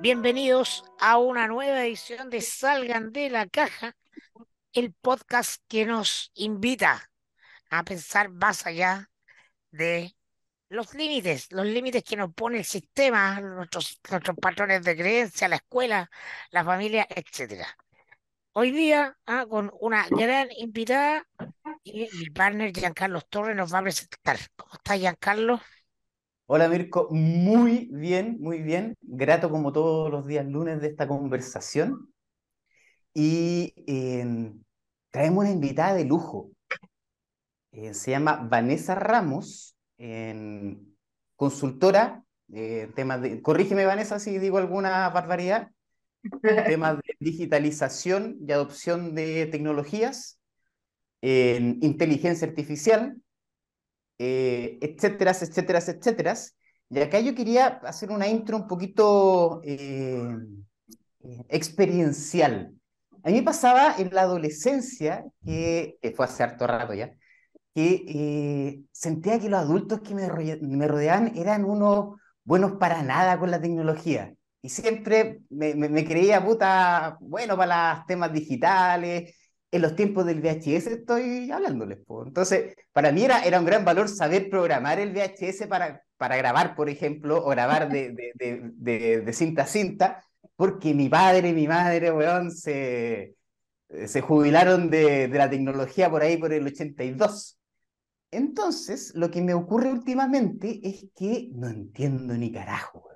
Bienvenidos a una nueva edición de Salgan de la Caja, el podcast que nos invita a pensar más allá de los límites, los límites que nos pone el sistema, nuestros, nuestros patrones de creencia, la escuela, la familia, etcétera. Hoy día, ah, con una gran invitada, y mi partner Giancarlo Torres nos va a presentar. ¿Cómo está Giancarlo? Hola Mirko, muy bien, muy bien. Grato como todos los días lunes de esta conversación. Y eh, traemos una invitada de lujo. Eh, se llama Vanessa Ramos, consultora, eh, temas de, corrígeme Vanessa si digo alguna barbaridad, temas de digitalización y adopción de tecnologías, en inteligencia artificial, eh, etcétera, etcétera, etcétera. Y acá yo quería hacer una intro un poquito eh, experiencial. A mí me pasaba en la adolescencia, que, fue hace harto rato ya, que eh, sentía que los adultos que me, me rodeaban eran unos buenos para nada con la tecnología. Y siempre me, me, creía puta bueno para los temas digitales, en los tiempos del VHS estoy hablándoles. Entonces, para mí era, era un gran valor saber programar el VHS para, para grabar, por ejemplo, o grabar de, de, de, de cinta a cinta, porque mi padre y mi madre, weón, se, se jubilaron de, la tecnología por ahí por el 82. Entonces, lo que me ocurre últimamente es que no entiendo ni carajo.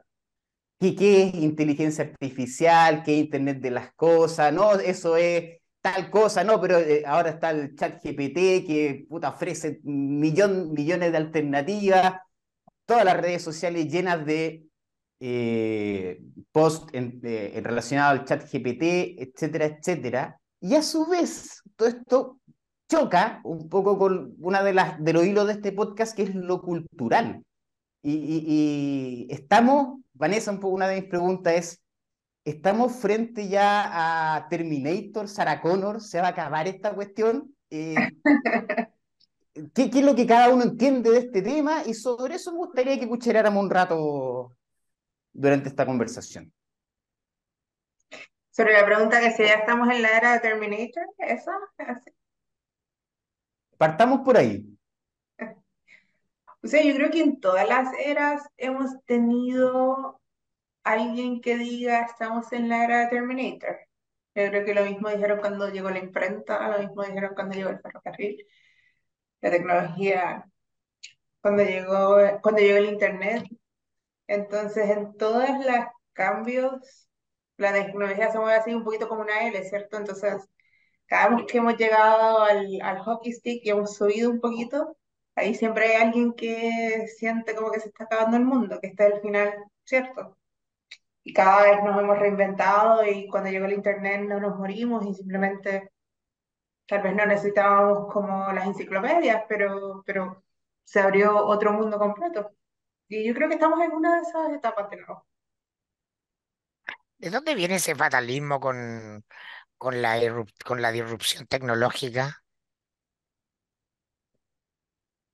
¿Qué, ¿Qué es inteligencia artificial? ¿Qué es Internet de las cosas? No, eso es tal cosa, no, pero eh, ahora está el chat GPT que ofrece millón, millones de alternativas, todas las redes sociales llenas de eh, posts eh, relacionados al chat GPT, etcétera, etcétera. Y a su vez, todo esto choca un poco con una de de los hilos de este podcast, que es lo cultural. Y, estamos, Vanessa, una de mis preguntas es, estamos frente ya a Terminator, Sarah Connor, se va a acabar esta cuestión. Eh, ¿qué, es lo que cada uno entiende de este tema? Y sobre eso me gustaría que cucharáramos un rato durante esta conversación. Sobre la pregunta que si ya estamos en la era de Terminator, ¿eso? Partamos por ahí. O sea, yo creo que en todas las eras hemos tenido alguien que diga estamos en la era de Terminator. Yo creo que lo mismo dijeron cuando llegó la imprenta, lo mismo dijeron cuando llegó el ferrocarril, la tecnología, cuando llegó, cuando llegó el internet. Entonces, en todos los cambios, la tecnología se mueve así un poquito como una L, ¿cierto? Entonces, cada vez que hemos llegado al, al hockey stick y hemos subido un poquito, ahí siempre hay alguien que siente como que se está acabando el mundo, que está al final, ¿cierto? Y cada vez nos hemos reinventado y cuando llegó el Internet no nos morimos y simplemente tal vez no necesitábamos como las enciclopedias, pero, pero se abrió otro mundo completo. Y yo creo que estamos en una de esas etapas de nuevo. ¿De dónde viene ese fatalismo con, con la, con la disrupción tecnológica?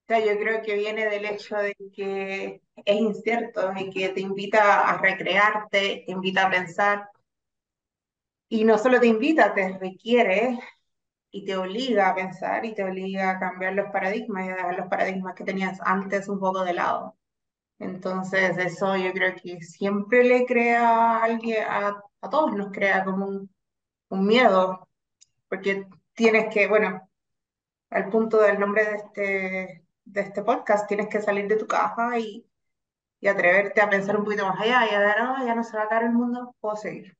O sea, yo creo que viene del hecho de que es incierto y que te invita a recrearte, te invita a pensar. Y no solo te invita, te requiere y te obliga a pensar y te obliga a cambiar los paradigmas y a dejar los paradigmas que tenías antes un poco de lado. Entonces, eso yo creo que siempre le crea a alguien, a, a todos nos crea como un, un miedo, porque tienes que, bueno, al punto del nombre de este, de este podcast, tienes que salir de tu caja y, y atreverte a pensar un poquito más allá y a ver, ah, ya no se va a caer el mundo, puedo seguir.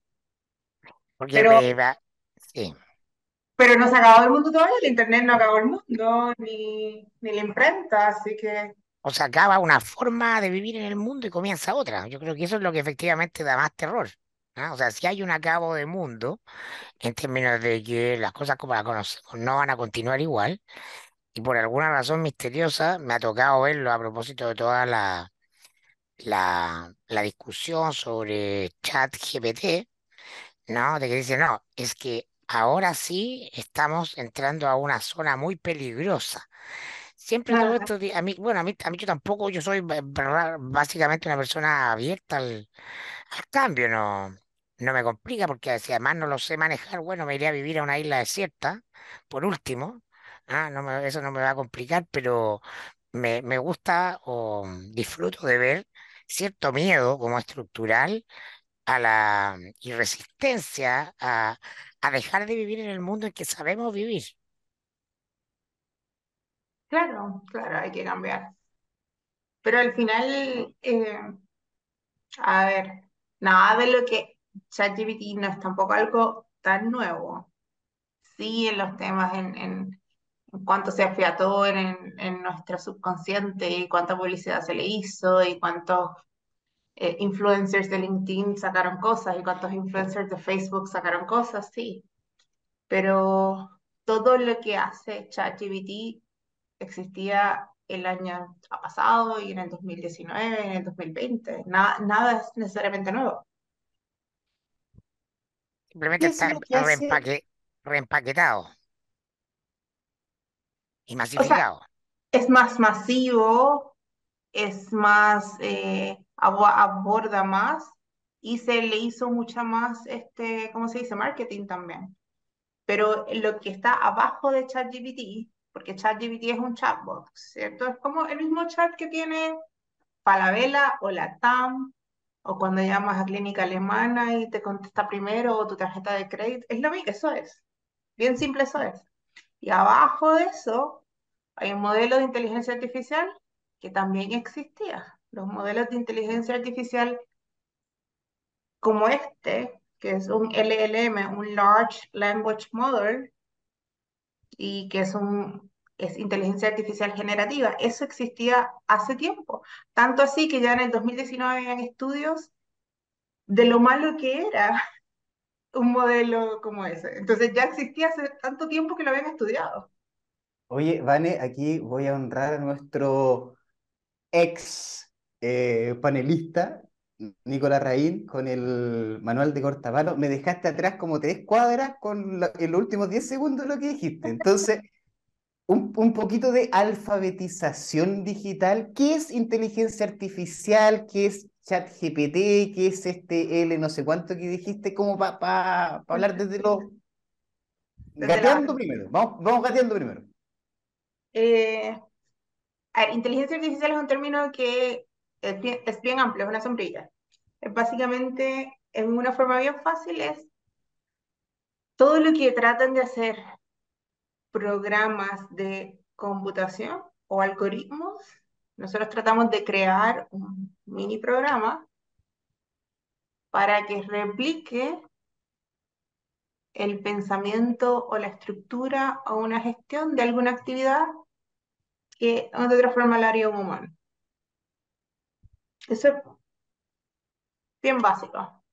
Porque Pero- me sí. Pero no se ha acabado el mundo todavía, el internet no acabó el mundo, ni, ni la imprenta, así que O se acaba una forma de vivir en el mundo y comienza otra. Yo creo que eso es lo que efectivamente da más terror. ¿ah? O sea, si hay un acabo de mundo, en términos de que las cosas como las conocemos no van a continuar igual, y por alguna razón misteriosa me ha tocado verlo a propósito de toda la, la, la discusión sobre chat GPT, ¿no? De que dice, no, es que ahora sí estamos entrando a una zona muy peligrosa. Siempre todo esto, a mí, bueno, a mí, a mí yo tampoco, yo soy básicamente una persona abierta al, al cambio, no, no me complica porque si además no lo sé manejar, bueno, me iré a vivir a una isla desierta, por último, ah, no me- eso no me va a complicar, pero me, me gusta o disfruto de ver cierto miedo como estructural a la y resistencia a, a dejar de vivir en el mundo en que sabemos vivir. claro, claro, hay que cambiar. Pero al final, eh, a ver, nada de lo que ChatGPT no es tampoco algo tan nuevo. Sí, en los temas, en, cuánto se afiató en, en, en nuestro subconsciente y cuánta publicidad se le hizo y cuántos eh, influencers de LinkedIn sacaron cosas y cuántos influencers de Facebook sacaron cosas, sí. Pero todo lo que hace ChatGPT existía el año pasado y en el 2019, en el 2020. Nada, nada es necesariamente nuevo. Simplemente ¿Qué es está reempaque- reempaquetado y O sea, masificado. es más masivo, es más, eh, abo- aborda más y se le hizo mucha más, este, ¿cómo se dice? Marketing también. Pero lo que está abajo de ChatGPT, porque ChatGPT es un chatbot, ¿cierto? Es como el mismo chat que tiene Falabella o la TAM, o cuando llamas a clínica alemana y te contesta primero, o tu tarjeta de crédito, es lo mismo, eso es. Bien simple eso es. Y abajo de eso hay un modelo de inteligencia artificial que también existía. Los modelos de inteligencia artificial como este, que es un LLM, un Large Language Model, y que es un es inteligencia artificial generativa. Eso existía hace tiempo. Tanto así que ya en el 2019 habían estudios de lo malo que era un modelo como ese. Entonces ya existía hace tanto tiempo que lo habían estudiado. Oye, Vane, aquí voy a honrar a nuestro ex eh, panelista, Nicolás Raín, con el manual de cortapalo. Me dejaste atrás como tres cuadras con lo- en los últimos 10 segundos de lo que dijiste. Entonces, un, un poquito de alfabetización digital. ¿Qué es inteligencia artificial? ¿Qué es ChatGPT? ¿Qué es este L no sé cuánto que dijiste? Como para hablar desde los... Desde Gateando primero. Vamos, vamos gateando primero. Eh, inteligencia artificial es un término que es bien, es bien amplio, es una sombrilla. Básicamente, en una forma bien fácil, es todo lo que tratan de hacer programas de computación o algoritmos. Nosotros tratamos de crear un mini programa para que replique el pensamiento o la estructura o una gestión de alguna actividad que de otra forma la haría un humano. Eso es bien básico.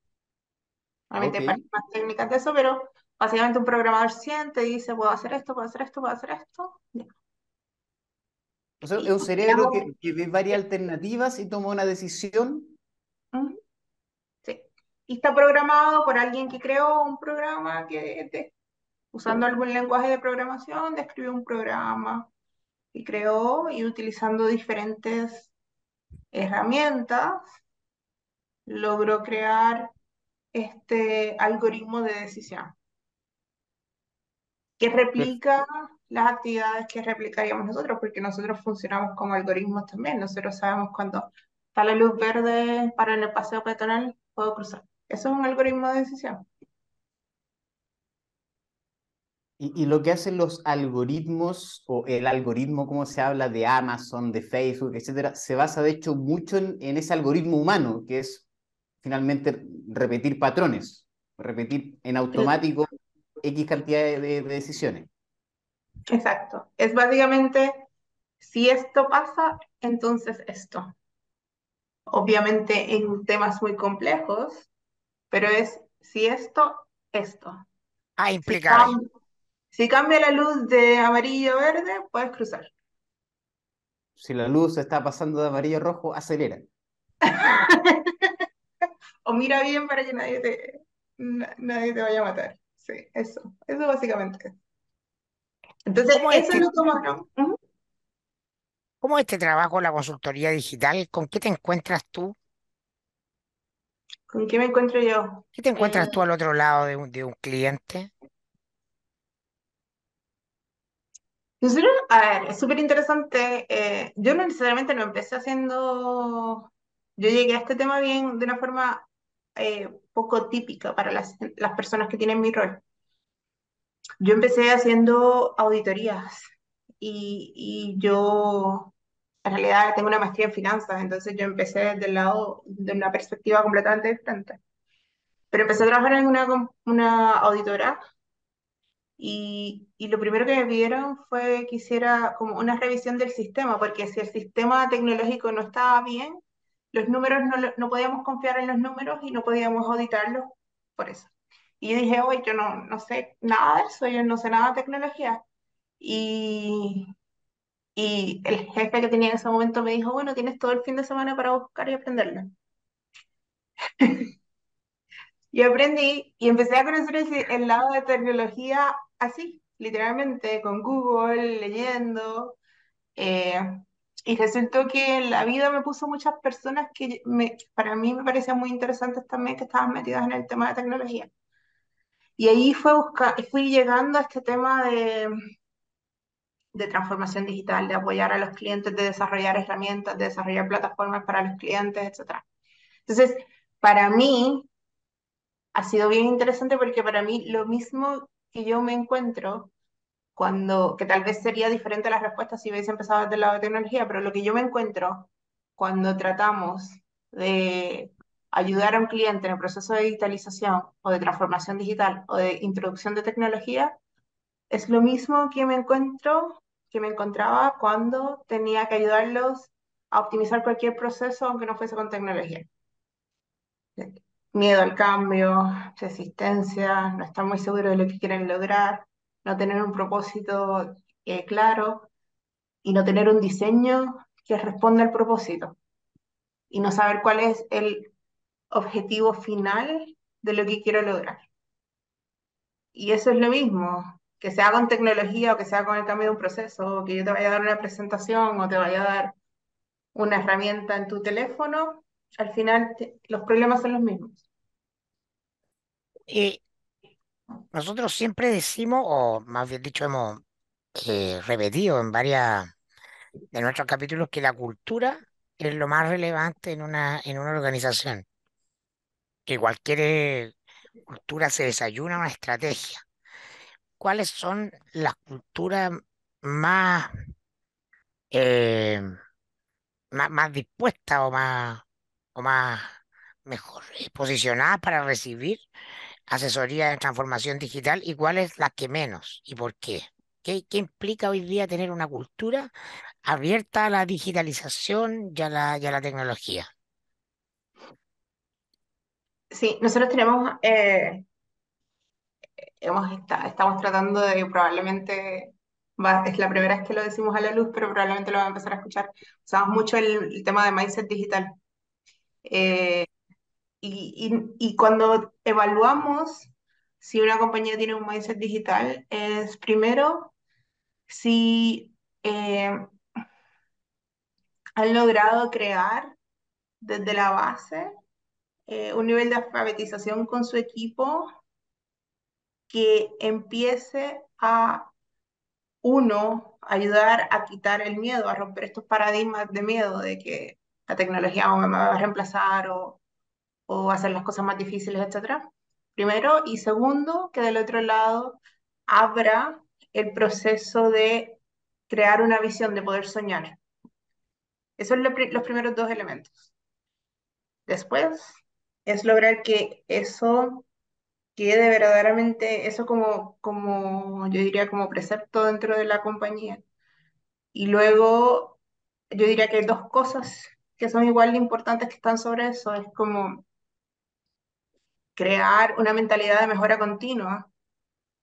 Obviamente Ok. hay más técnicas de eso, pero básicamente un programador siente y dice, puedo hacer esto, puedo hacer esto, puedo hacer esto. Ya. O sea, es un cerebro hago- que, que ve varias alternativas y toma una decisión. Sí. Y está programado por alguien que creó un programa que, de- usando algún lenguaje de programación, describió un programa y creó y utilizando diferentes herramientas, logró crear este algoritmo de decisión que replica las actividades que replicaríamos nosotros, porque nosotros funcionamos como algoritmos también. Nosotros sabemos cuando está la luz verde para en el paseo peatonal, puedo cruzar. Eso es un algoritmo de decisión. Y, y lo que hacen los algoritmos, o el algoritmo, como se habla de Amazon, de Facebook, etcétera, se basa de hecho mucho en, en ese algoritmo humano, que es finalmente repetir patrones, repetir en automático X cantidad de, de- de decisiones. Exacto. Es básicamente, si esto pasa, entonces esto. Obviamente en temas muy complejos, pero es si esto, esto. Ah, Si, implica ahí. cam- si cambia la luz de amarillo a verde, puedes cruzar. Si la luz está pasando de amarillo a rojo, acelera. O mira bien para que nadie te, na- nadie te vaya a matar. Sí, eso. Eso básicamente. Entonces, ¿Cómo es eso este, lo tomaron. Ujú. cómo es este trabajo, la consultoría digital? ¿Con qué te encuentras tú? ¿Con qué me encuentro yo? ¿Qué te encuentras Eh, tú al otro lado de un, de un cliente? Nosotros, a ver, es súper interesante. eh, yo no necesariamente no empecé haciendo. Yo llegué a este tema bien de una forma eh, poco típica para las, las personas que tienen mi rol. Yo empecé haciendo auditorías y, y yo en realidad tengo una maestría en finanzas, entonces yo empecé desde el lado de una perspectiva completamente diferente. Pero empecé a trabajar en una, una auditora y, y lo primero que me pidieron fue que hiciera como una revisión del sistema, porque si el sistema tecnológico no estaba bien, los números no, no podíamos confiar en los números y no podíamos auditarlos por eso. Y yo dije, oye, yo no, no sé nada de eso, yo no sé nada de tecnología. Y, y el jefe que tenía en ese momento me dijo, bueno, tienes todo el fin de semana para buscar y aprenderlo. Y aprendí y empecé a conocer el, el lado de tecnología así, literalmente, con Google, leyendo. eh, y resultó que la vida me puso muchas personas que me, para mí me parecían muy interesantes también que estaban metidas en el tema de tecnología. Y ahí fue busca, fui llegando a este tema de, de transformación digital, de apoyar a los clientes, de desarrollar herramientas, de desarrollar plataformas para los clientes, etc. Entonces, para mí ha sido bien interesante porque para mí lo mismo que yo me encuentro cuando, que tal vez sería diferente la respuesta si hubiese empezado desde el lado de tecnología, pero lo que yo me encuentro cuando tratamos de ayudar a un cliente en el proceso de digitalización o de transformación digital o de introducción de tecnología, es lo mismo que me encuentro, que me encontraba cuando tenía que ayudarlos a optimizar cualquier proceso aunque no fuese con tecnología. Miedo al cambio, resistencia, no estar muy seguro de lo que quieren lograr, no tener un propósito eh, claro y no tener un diseño que responda al propósito y no saber cuál es el objetivo final de lo que quiero lograr. Y eso es lo mismo, que sea con tecnología o que sea con el cambio de un proceso, o que yo te vaya a dar una presentación o te vaya a dar una herramienta en tu teléfono, al final te- los problemas son los mismos. Eh, nosotros siempre decimos, o más bien dicho, hemos eh, repetido en varias de nuestros capítulos que la cultura es lo más relevante en una, en una organización, que cualquier eh, cultura se desayuna una estrategia. ¿Cuáles son las culturas más, eh, más, más dispuestas o más, o más mejor eh, posicionadas para recibir asesoría de transformación digital y cuál es la que menos y por qué. ¿Qué, qué implica hoy día tener una cultura abierta a la digitalización y a la, la tecnología? Sí, nosotros tenemos, eh, hemos está- estamos tratando de probablemente, es la primera vez que lo decimos a la luz, pero probablemente lo va a empezar a escuchar. Usamos mucho el, el tema de mindset digital. Eh, y, y, y cuando evaluamos si una compañía tiene un mindset digital, es primero si eh, han logrado crear desde la base eh, un nivel de alfabetización con su equipo que empiece a, uno, ayudar a quitar el miedo, a romper estos paradigmas de miedo de que la tecnología me va a reemplazar o, o hacer las cosas más difíciles, etcétera. Primero, y segundo, que del otro lado abra el proceso de crear una visión, de poder soñar. Esos son los primeros dos elementos. Después es lograr que eso quede verdaderamente, eso como, como, yo diría, como precepto dentro de la compañía. Y luego, yo diría que hay dos cosas que son igual de importantes que están sobre eso, es como crear una mentalidad de mejora continua,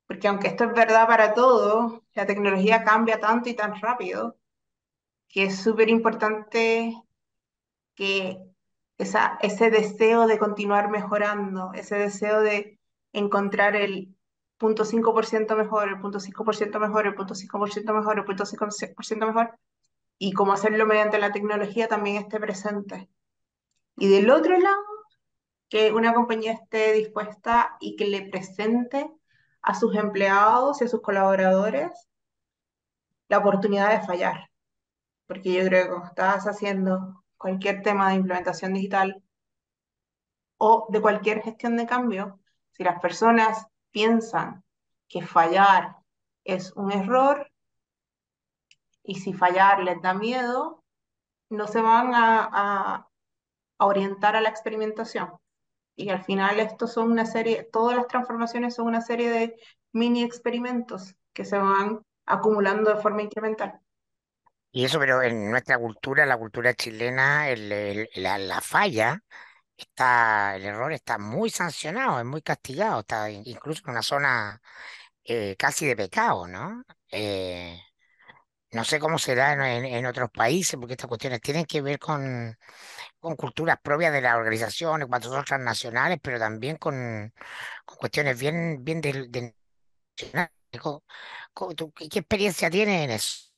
porque aunque esto es verdad para todo, la tecnología cambia tanto y tan rápido, que es súper importante que esa, ese deseo de continuar mejorando, ese deseo de encontrar el punto 5% mejor, el punto 5% mejor, el punto 5% mejor, el punto 5% mejor, y cómo hacerlo mediante la tecnología también esté presente. Y del otro lado, que una compañía esté dispuesta y que le presente a sus empleados y a sus colaboradores la oportunidad de fallar. Porque yo creo que cuando estás haciendo cualquier tema de implementación digital o de cualquier gestión de cambio, si las personas piensan que fallar es un error y si fallar les da miedo, no se van a, a, a orientar a la experimentación. Y al final esto son una serie, todas las transformaciones son una serie de mini experimentos que se van acumulando de forma incremental. Y eso, pero en nuestra cultura, la cultura chilena, la, la falla está, el error está muy sancionado, es muy castigado, está in- incluso en una zona eh, casi de pecado, ¿no? Eh, no sé cómo será en- en otros países, porque estas cuestiones tienen que ver con, con culturas propias de las organizaciones, cuando son transnacionales, pero también con, cuestiones bien, bien de, ¿Qué, experiencia tienes en eso?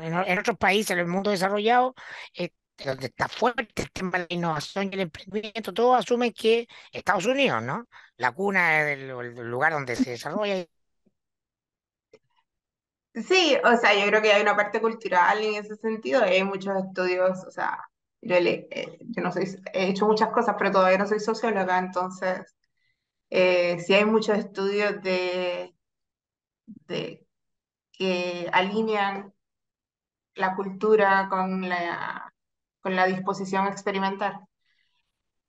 En, otros países, en el mundo desarrollado, eh, donde está fuerte el tema de la innovación y el emprendimiento, todos asumen que Estados Unidos, ¿no? La cuna del, el lugar donde se desarrolla. Sí, o sea, yo creo que hay una parte cultural en ese sentido, hay muchos estudios, o sea, yo, le- eh, yo no soy, he hecho muchas cosas, pero todavía no soy socióloga, entonces eh, sí hay muchos estudios de, de que alinean la cultura con la, con la disposición a experimentar.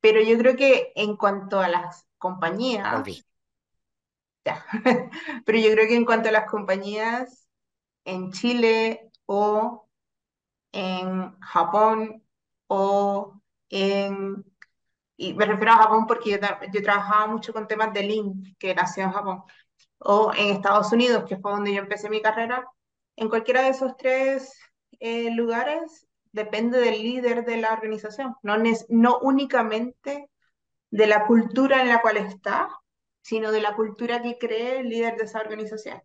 Pero yo creo que en cuanto a las compañías, ya, pero yo creo que en cuanto a las compañías en Chile o en Japón o en, y me refiero a Japón porque yo, yo trabajaba mucho con temas de Lean, que nació en Japón, o en Estados Unidos, que fue donde yo empecé mi carrera, en cualquiera de esos tres eh, lugares depende del líder de la organización, no, no únicamente de la cultura en la cual está, sino de la cultura que cree el líder de esa organización.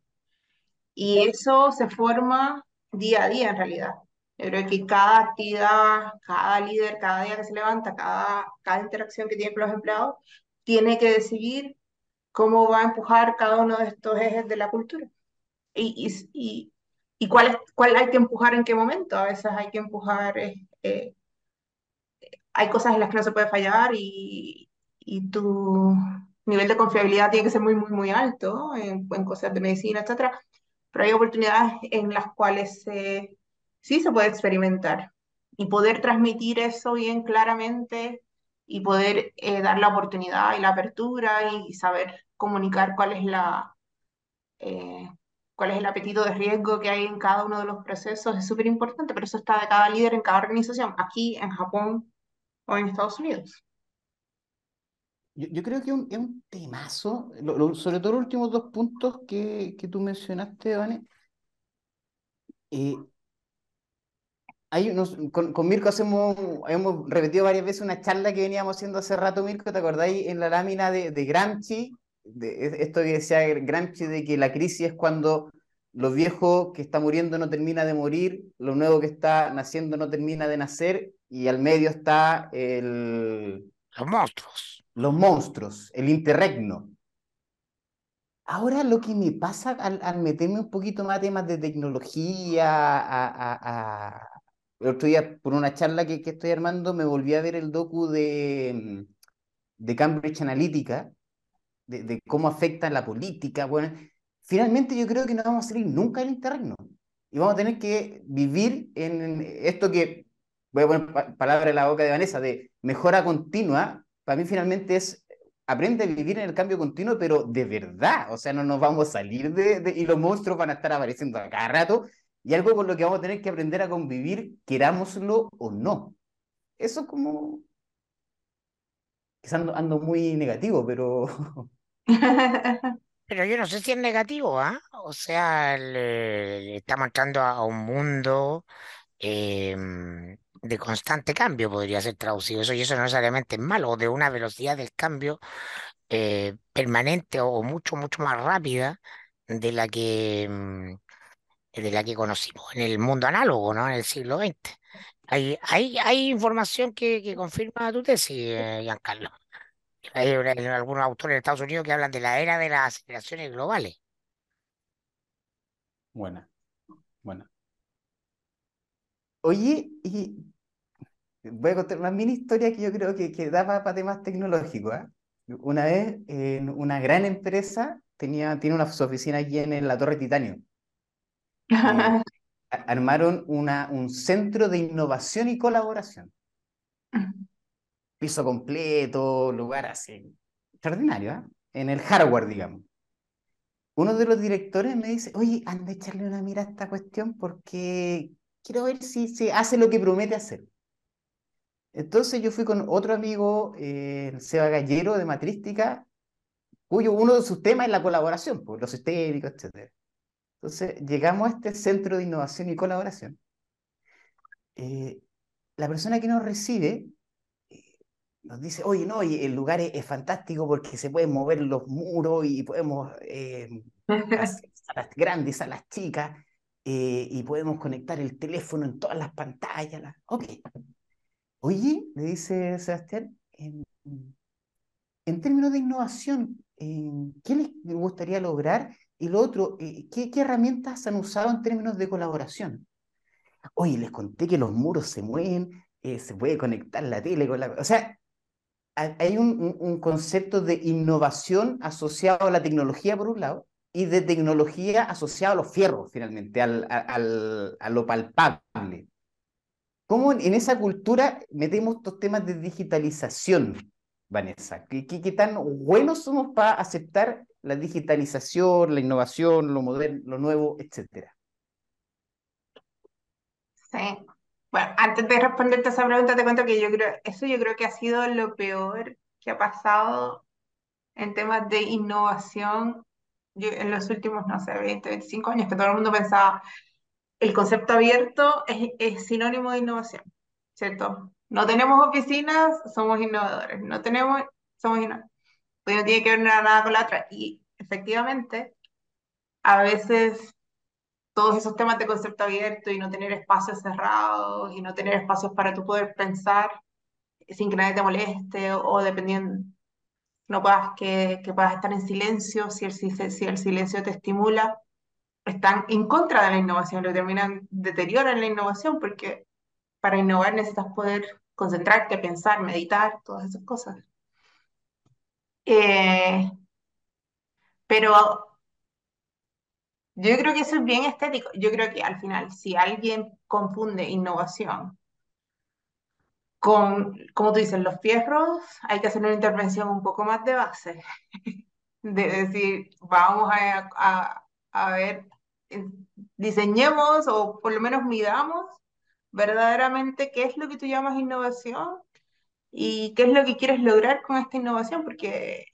Y eso se forma día a día en realidad. Yo creo que cada actividad, cada líder, cada día que se levanta, cada, cada interacción que tiene con los empleados, tiene que decidir cómo va a empujar cada uno de estos ejes de la cultura. Y, y, y, y cuál, es, cuál hay que empujar en qué momento. A veces hay que empujar, eh, eh, hay cosas en las que no se puede fallar y, y tu nivel de confiabilidad tiene que ser muy, muy, muy alto en, en cosas de medicina, etcétera pero hay oportunidades en las cuales eh, sí se puede experimentar y poder transmitir eso bien claramente y poder eh, dar la oportunidad y la apertura y, saber comunicar cuál es la eh, cuál es el apetito de riesgo que hay en cada uno de los procesos es súper importante, pero eso está de cada líder en cada organización, aquí en Japón o en Estados Unidos. yo, creo que es un, temazo, sobre todo los últimos dos puntos que, que tú mencionaste, Vane. Eh, hay con, con, Mirko hacemos, hemos repetido varias veces una charla que veníamos haciendo hace rato, Mirko, ¿te acordáis? En la lámina de, de Gramsci, de, esto que decía Gramsci de que la crisis es cuando lo viejo que está muriendo no termina de morir, lo nuevo que está naciendo no termina de nacer, y al medio está el... Los monstruos. Los monstruos, el interregno. Ahora lo que me pasa al, meterme un poquito más a temas de tecnología, a, el otro día por una charla que, que, estoy armando me volví a ver el docu de, de Cambridge Analytica, de, de cómo afecta la política. Bueno, finalmente yo creo que no vamos a salir nunca del interregno. Y vamos a tener que vivir en esto que, voy a poner palabra en la boca de Vanessa, de mejora continua, para mí finalmente es aprende a vivir en el cambio continuo, pero de verdad, o sea, no nos vamos a salir de, y los monstruos van a estar apareciendo a cada rato, y algo con lo que vamos a tener que aprender a convivir, querámoslo o no. Eso como... Quizás ando muy negativo, pero... Pero yo no sé si es negativo, ¿ah? O sea, le, estamos entrando a un mundo em, de constante cambio, podría ser traducido eso, y eso no necesariamente es malo, de una velocidad del cambio eh, permanente o mucho, mucho más rápida de la que, em, de la que conocimos en el mundo análogo, ¿no? En el siglo XX. Hay, hay, hay información que, que confirma tu tesis, eh, Giancarlo. Hay algunos autores de Estados Unidos que hablan de la era de las aceleraciones globales. Buena, buena. Oye, y voy a contar una mini historia que yo creo que, que da para, temas tecnológicos. ¿eh? Una vez, en una gran empresa tenía, tiene una, su oficina aquí en, la Torre Titanio. Eh, armaron una, un centro de innovación y colaboración piso completo, lugar así, extraordinario, ¿eh? en el hardware, digamos. Uno de los directores me dice, oye, anda a echarle una mira a esta cuestión porque quiero ver si se hace lo que promete hacer. Entonces yo fui con otro amigo, eh, Seba Gallero, de Matrística, cuyo uno de sus temas es la colaboración, pues, los sistémicos, etc. Entonces llegamos a este centro de innovación y colaboración. Eh, la persona que nos recibe nos dice, oye, no, el lugar es, fantástico porque se pueden mover los muros y podemos eh, hacer salas grandes, las chicas, eh, y podemos conectar el teléfono en todas las pantallas. Ok. Oye, le dice Sebastián, en, términos de innovación, ¿qué les gustaría lograr? Y lo otro, eh, ¿qué, ¿qué herramientas han usado en términos de colaboración? Oye, les conté que los muros se mueven, se puede conectar la tele con la... O sea, hay un, concepto de innovación asociado a la tecnología, por un lado, y de tecnología asociado a los fierros, finalmente, al, a lo palpable. ¿Cómo en, esa cultura metemos estos temas de digitalización, Vanessa? ¿Qué, qué, tan buenos somos para aceptar la digitalización, la innovación, lo moderno, lo nuevo, etcétera? Sí, bueno, antes de responderte a esa pregunta, te cuento que yo creo, eso yo creo que ha sido lo peor que ha pasado en temas de innovación en los últimos, no sé, 20, 25 años, que todo el mundo pensaba, el concepto abierto es, sinónimo de innovación, ¿cierto? No tenemos oficinas, somos innovadores. No tenemos, somos innovadores. Pues no tiene que ver nada con la otra. Y efectivamente, a veces todos esos temas de concepto abierto y no tener espacios cerrados y no tener espacios para tú poder pensar sin que nadie te moleste o, dependiendo, no puedas que, que, puedas estar en silencio si el, si el silencio te estimula, están en contra de la innovación, lo terminan deterioran la innovación porque para innovar necesitas poder concentrarte, pensar, meditar, todas esas cosas. Eh, pero yo creo que eso es bien estético. Yo creo que al final, si alguien confunde innovación con, como tú dices, los fierros, hay que hacer una intervención un poco más de base. De decir, vamos a, a, ver, diseñemos o por lo menos midamos verdaderamente qué es lo que tú llamas innovación y qué es lo que quieres lograr con esta innovación, porque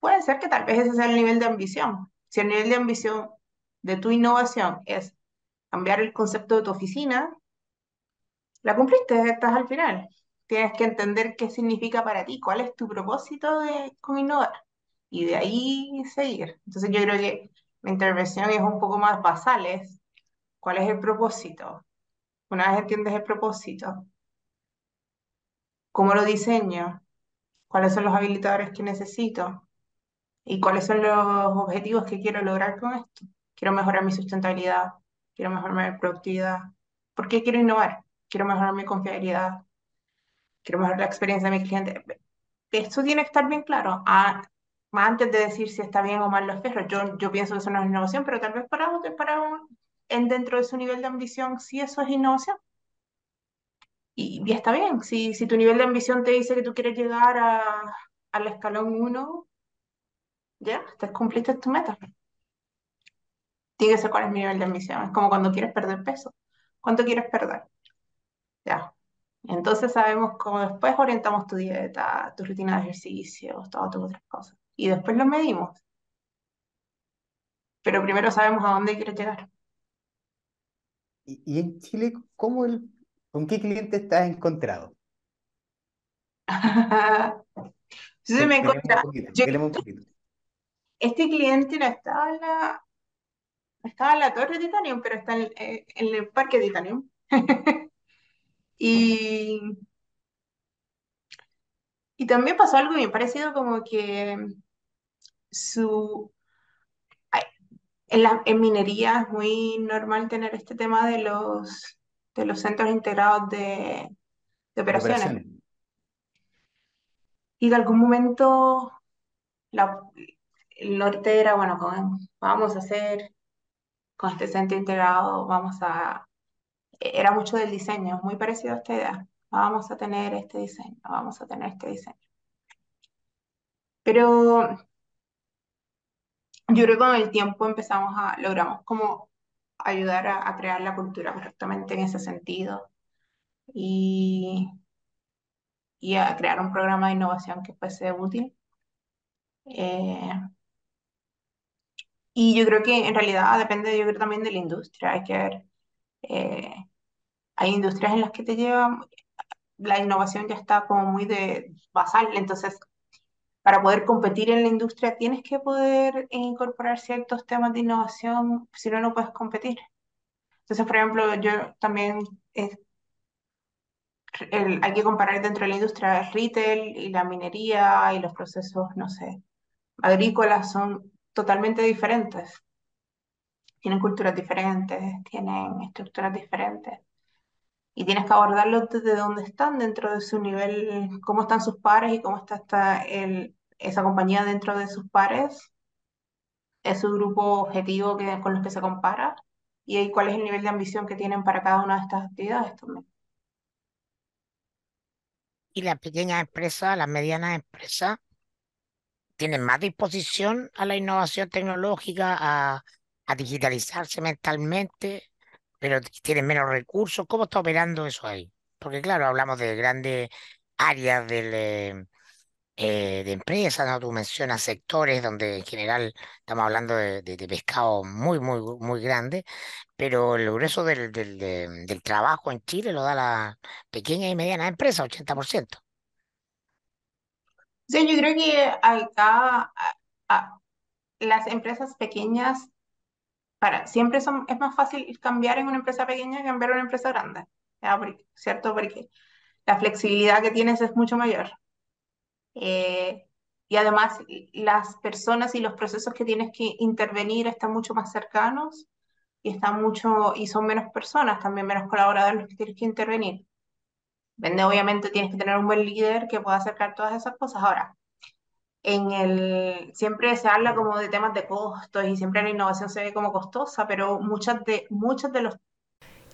puede ser que tal vez ese sea el nivel de ambición. Si el nivel de ambición de tu innovación es cambiar el concepto de tu oficina, la cumpliste, estás al final. Tienes que entender qué significa para ti, cuál es tu propósito de, con innovar y de ahí seguir. Entonces yo creo que mi intervención es un poco más basal, es cuál es el propósito. Una vez entiendes el propósito, cómo lo diseño, cuáles son los habilitadores que necesito y cuáles son los objetivos que quiero lograr con esto. Quiero mejorar mi sustentabilidad, quiero mejorar mi productividad. ¿Por qué quiero innovar? Quiero mejorar mi confiabilidad, quiero mejorar la experiencia de mi cliente. Esto tiene que estar bien claro. Ah, antes de decir si está bien o mal los perros, yo, yo pienso que eso no es innovación, pero tal vez para, para un, en dentro de su nivel de ambición, sí eso es innovación. Y, y está bien, si, si tu nivel de ambición te dice que tú quieres llegar a, al escalón 1, ya, te cumpliste tu meta. Tiene que ser cuál es mi nivel de ambición. Es como cuando quieres perder peso. ¿Cuánto quieres perder? Ya. Entonces sabemos cómo después orientamos tu dieta, tu rutina de ejercicios, todas tus otras cosas. Y después lo medimos. Pero primero sabemos a dónde quieres llegar. ¿Y, y en Chile, cómo el, con qué cliente estás encontrado? Sí, me encontré. este cliente no estaba en la, estaba en la Torre Titanium, pero está en, eh, en el Parque Titanium. Y, y también pasó algo bien parecido como que su, ay, en, la, en minería es muy normal tener este tema de los, de los centros integrados de, de operaciones. operaciones. Y de algún momento la, el norte era, bueno, con- vamos a hacer con este centro integrado, vamos a, era mucho del diseño, muy parecido a esta idea. Vamos a tener este diseño, vamos a tener este diseño. Pero yo creo que con el tiempo empezamos a, logramos como ayudar a, crear la cultura correctamente en ese sentido y, y a crear un programa de innovación que fuese útil. Eh, y yo creo que en realidad depende, yo creo también de la industria. Hay que ver, eh, hay industrias en las que te llevan, la innovación ya está como muy de basal, entonces para poder competir en la industria tienes que poder incorporar ciertos temas de innovación, si no, no puedes competir. Entonces, por ejemplo, yo también eh, hay que comparar dentro de la industria el retail y la minería y los procesos, no sé, agrícolas son totalmente diferentes. Tienen culturas diferentes, tienen estructuras diferentes. Y tienes que abordarlos desde donde están, dentro de su nivel, cómo están sus pares y cómo está, está el, esa compañía dentro de sus pares, es su grupo objetivo que, con los que se compara y ahí cuál es el nivel de ambición que tienen para cada una de estas actividades también. Y las pequeñas empresas, las medianas empresas, tienen más disposición a la innovación tecnológica, a, a digitalizarse mentalmente, pero tienen menos recursos. ¿Cómo está operando eso ahí? Porque claro, hablamos de grandes áreas del, eh, de empresas, ¿no? Tú mencionas sectores donde en general estamos hablando de, de, de pescado muy, muy, muy grande, pero el grueso del, del, de- del trabajo en Chile lo da la pequeña y mediana empresa, 80%. Sí, yo creo que acá a- las empresas pequeñas, para, siempre son, es más fácil cambiar en una empresa pequeña que cambiar en una empresa grande, ¿cierto? Porque la flexibilidad que tienes es mucho mayor. Eh, y además las personas y los procesos que tienes que intervenir están mucho más cercanos y están mucho, y son menos personas, también menos colaboradores los que tienes que intervenir. Vende, obviamente tienes que tener un buen líder que pueda acercar todas esas cosas. Ahora, en el, siempre se habla como de temas de costos y siempre la innovación se ve como costosa, pero muchas de, muchos de los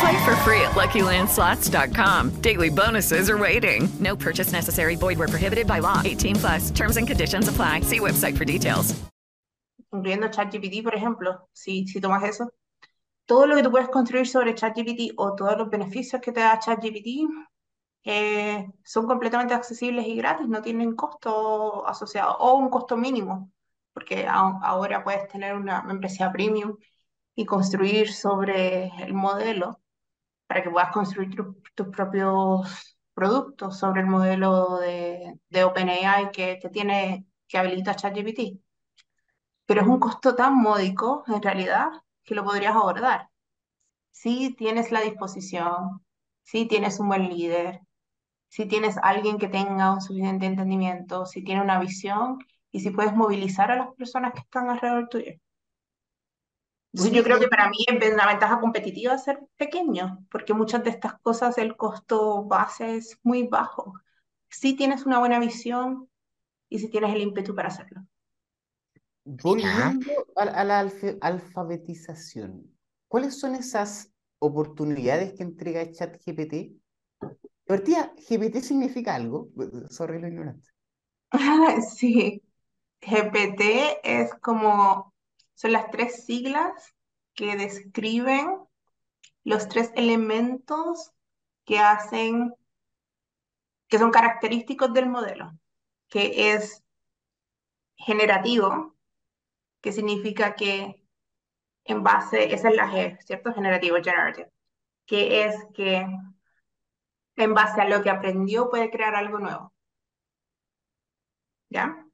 Play for free at LuckyLandSlots.com. Daily bonuses are waiting. No purchase necessary. Void where prohibited by law. 18 plus. Terms and conditions apply. See website for details. incluyendo ChatGPT, por ejemplo, si, si tomas eso, todo lo que tú puedes construir sobre ChatGPT o todos los beneficios que te da ChatGPT eh, son completamente accesibles y gratis, no tienen costo asociado o un costo mínimo, porque a- ahora puedes tener una membresía premium y construir sobre el modelo para que puedas construir tu- tus propios productos sobre el modelo de, de OpenAI que, que tiene, que habilita ChatGPT. Pero es un costo tan módico, en realidad, que lo podrías abordar. Si tienes la disposición, si tienes un buen líder, si tienes alguien que tenga un suficiente entendimiento, si tiene una visión y si puedes movilizar a las personas que están alrededor tuyo. Entonces yo creo que para mí es una ventaja competitiva ser pequeño, porque muchas de estas cosas el costo base es muy bajo. Si tienes una buena visión y si tienes el ímpetu para hacerlo. Volviendo a, a la alfabetización, ¿cuáles son esas oportunidades que entrega ChatGPT? Partida, GPT significa algo, sorry lo ignorante. Sí, GPT es como, son las tres siglas que describen los tres elementos que hacen, que son característicos del modelo, que es generativo, que significa que en base, esa es la G, ¿cierto? Generativo, generative, que es que en base a lo que aprendió puede crear algo nuevo, ¿ya?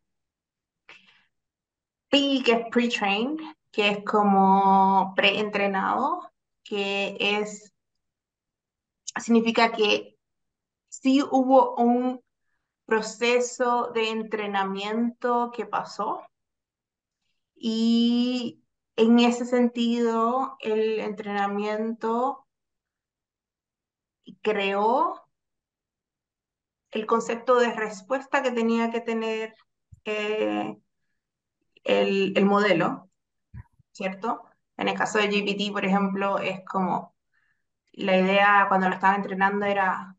P, que es pre-trained, que es como preentrenado, que es, significa que sí hubo un proceso de entrenamiento que pasó. Y en ese sentido el entrenamiento creó el concepto de respuesta que tenía que tener eh, el, el modelo, ¿cierto? En el caso de GPT, por ejemplo, es como la idea cuando lo estaba entrenando era,